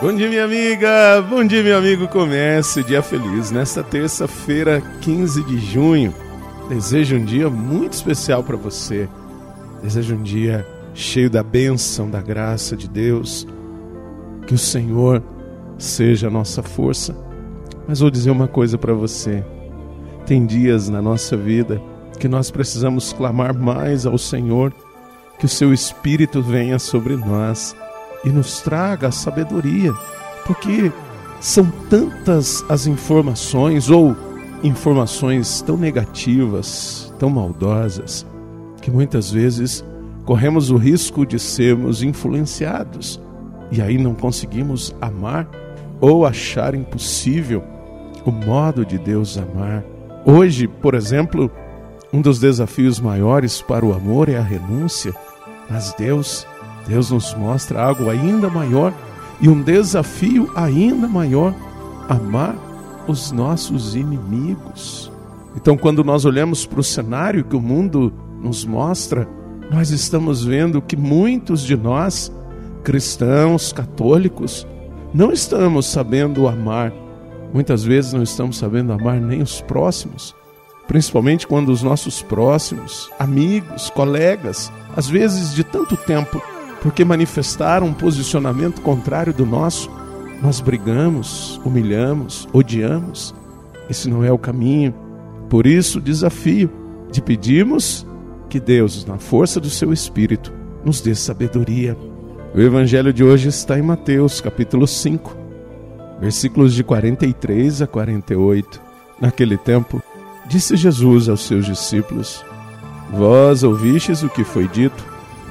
Bom dia, minha amiga! Bom dia, meu amigo! Comece dia feliz nesta terça-feira, 15 de junho. Desejo um dia muito especial para você. Desejo um dia cheio da bênção, da graça de Deus. Que o Senhor seja a nossa força. Mas vou dizer uma coisa para você. Tem dias na nossa vida que nós precisamos clamar mais ao Senhor, que o seu Espírito venha sobre nós e nos traga a sabedoria, porque são tantas as informações ou informações tão negativas, tão maldosas, que muitas vezes corremos o risco de sermos influenciados e aí não conseguimos amar ou achar impossível o modo de Deus amar. Hoje, por exemplo, um dos desafios maiores para o amor é a renúncia, mas Deus Deus nos mostra algo ainda maior e um desafio ainda maior: amar os nossos inimigos. Então, quando nós olhamos para o cenário que o mundo nos mostra, nós estamos vendo que muitos de nós, cristãos, católicos, não estamos sabendo amar. Muitas vezes não estamos sabendo amar nem os próximos, principalmente quando os nossos próximos, amigos, colegas, às vezes de tanto tempo porque manifestaram um posicionamento contrário do nosso, nós brigamos, humilhamos, odiamos. Esse não é o caminho. Por isso, o desafio de pedirmos que Deus, na força do seu Espírito, nos dê sabedoria. O Evangelho de hoje está em Mateus, capítulo 5, versículos de 43 a 48. Naquele tempo, disse Jesus aos seus discípulos: Vós ouvistes o que foi dito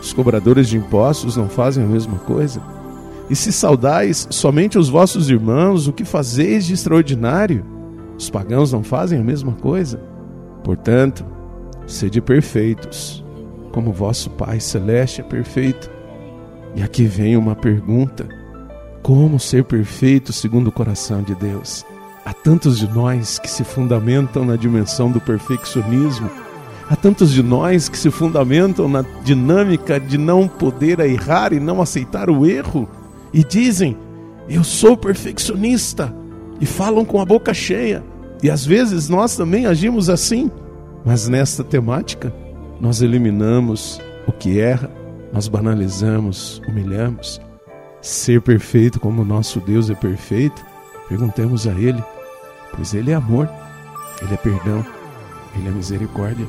Os cobradores de impostos não fazem a mesma coisa? E se saudais somente os vossos irmãos, o que fazeis de extraordinário? Os pagãos não fazem a mesma coisa? Portanto, sede perfeitos, como vosso Pai Celeste é perfeito. E aqui vem uma pergunta: como ser perfeito segundo o coração de Deus? Há tantos de nós que se fundamentam na dimensão do perfeccionismo Há tantos de nós que se fundamentam na dinâmica de não poder errar e não aceitar o erro e dizem: Eu sou perfeccionista, e falam com a boca cheia. E às vezes nós também agimos assim, mas nesta temática nós eliminamos o que erra, nós banalizamos, humilhamos. Ser perfeito como nosso Deus é perfeito, perguntemos a Ele, pois Ele é amor, Ele é perdão, Ele é misericórdia.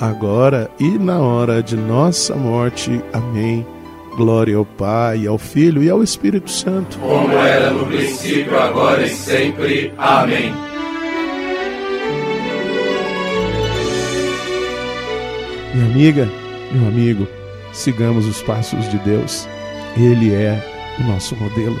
agora e na hora de nossa morte. Amém. Glória ao Pai, ao Filho e ao Espírito Santo. Como era no princípio, agora e sempre. Amém. Minha amiga, meu amigo, sigamos os passos de Deus. Ele é o nosso modelo.